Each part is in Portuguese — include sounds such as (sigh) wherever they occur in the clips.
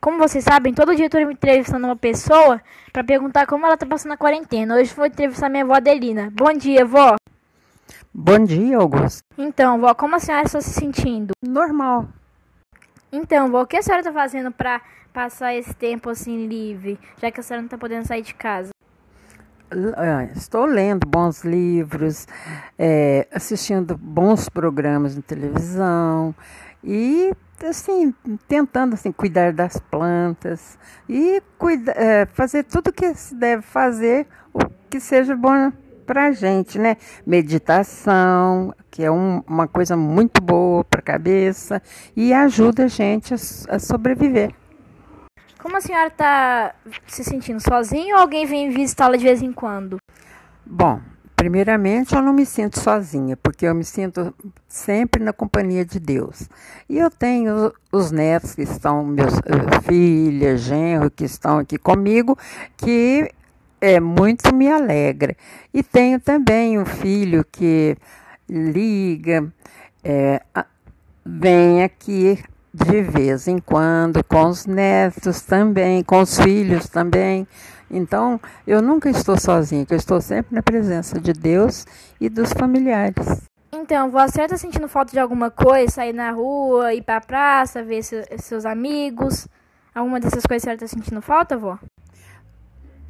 Como vocês sabem, todo dia eu estou entrevistando uma pessoa para perguntar como ela está passando a quarentena. Hoje vou entrevistar minha avó Adelina. Bom dia, vó. Bom dia, Augusto. Então, vó, como a senhora está se sentindo? Normal. Então, vó, o que a senhora está fazendo para passar esse tempo assim livre, já que a senhora não está podendo sair de casa? Ah, estou lendo bons livros, é, assistindo bons programas de televisão e assim tentando assim cuidar das plantas e cuida, é, fazer tudo que se deve fazer o que seja bom para a gente, né? Meditação, que é um, uma coisa muito boa para a cabeça e ajuda a gente a, a sobreviver. Como a senhora está se sentindo sozinha ou alguém vem visitá-la de vez em quando? Bom, primeiramente eu não me sinto sozinha, porque eu me sinto sempre na companhia de Deus. E eu tenho os netos que estão, meus uh, filhas, genro, que estão aqui comigo, que é muito me alegra. E tenho também um filho que liga, é, vem aqui de vez em quando, com os netos também, com os filhos também. Então, eu nunca estou sozinha, eu estou sempre na presença de Deus e dos familiares. Então, você está sentindo falta de alguma coisa? Sair na rua, ir para a praça, ver seus amigos? Alguma dessas coisas você está sentindo falta, vó?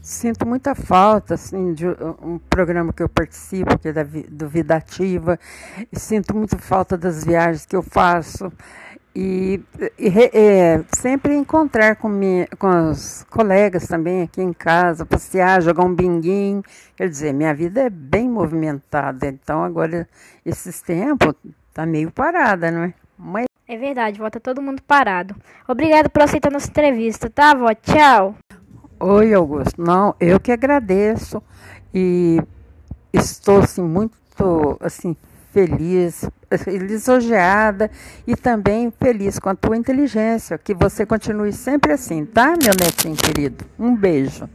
Sinto muita falta, assim, de um programa que eu participo, que é da, do Vida Ativa. Sinto muito falta das viagens que eu faço. E, e é, sempre encontrar com, minha, com os colegas também aqui em casa, passear, jogar um binguinho. Quer dizer, minha vida é bem movimentada, então agora esses tempos tá meio parada, não é? Mas... É verdade, volta todo mundo parado. Obrigado por aceitar nossa entrevista, tá, vó? Tchau. Oi, Augusto. Não, eu que agradeço e estou assim muito assim feliz, (laughs) lisonjeada e também feliz com a tua inteligência. Que você continue sempre assim, tá, meu netinho querido? Um beijo.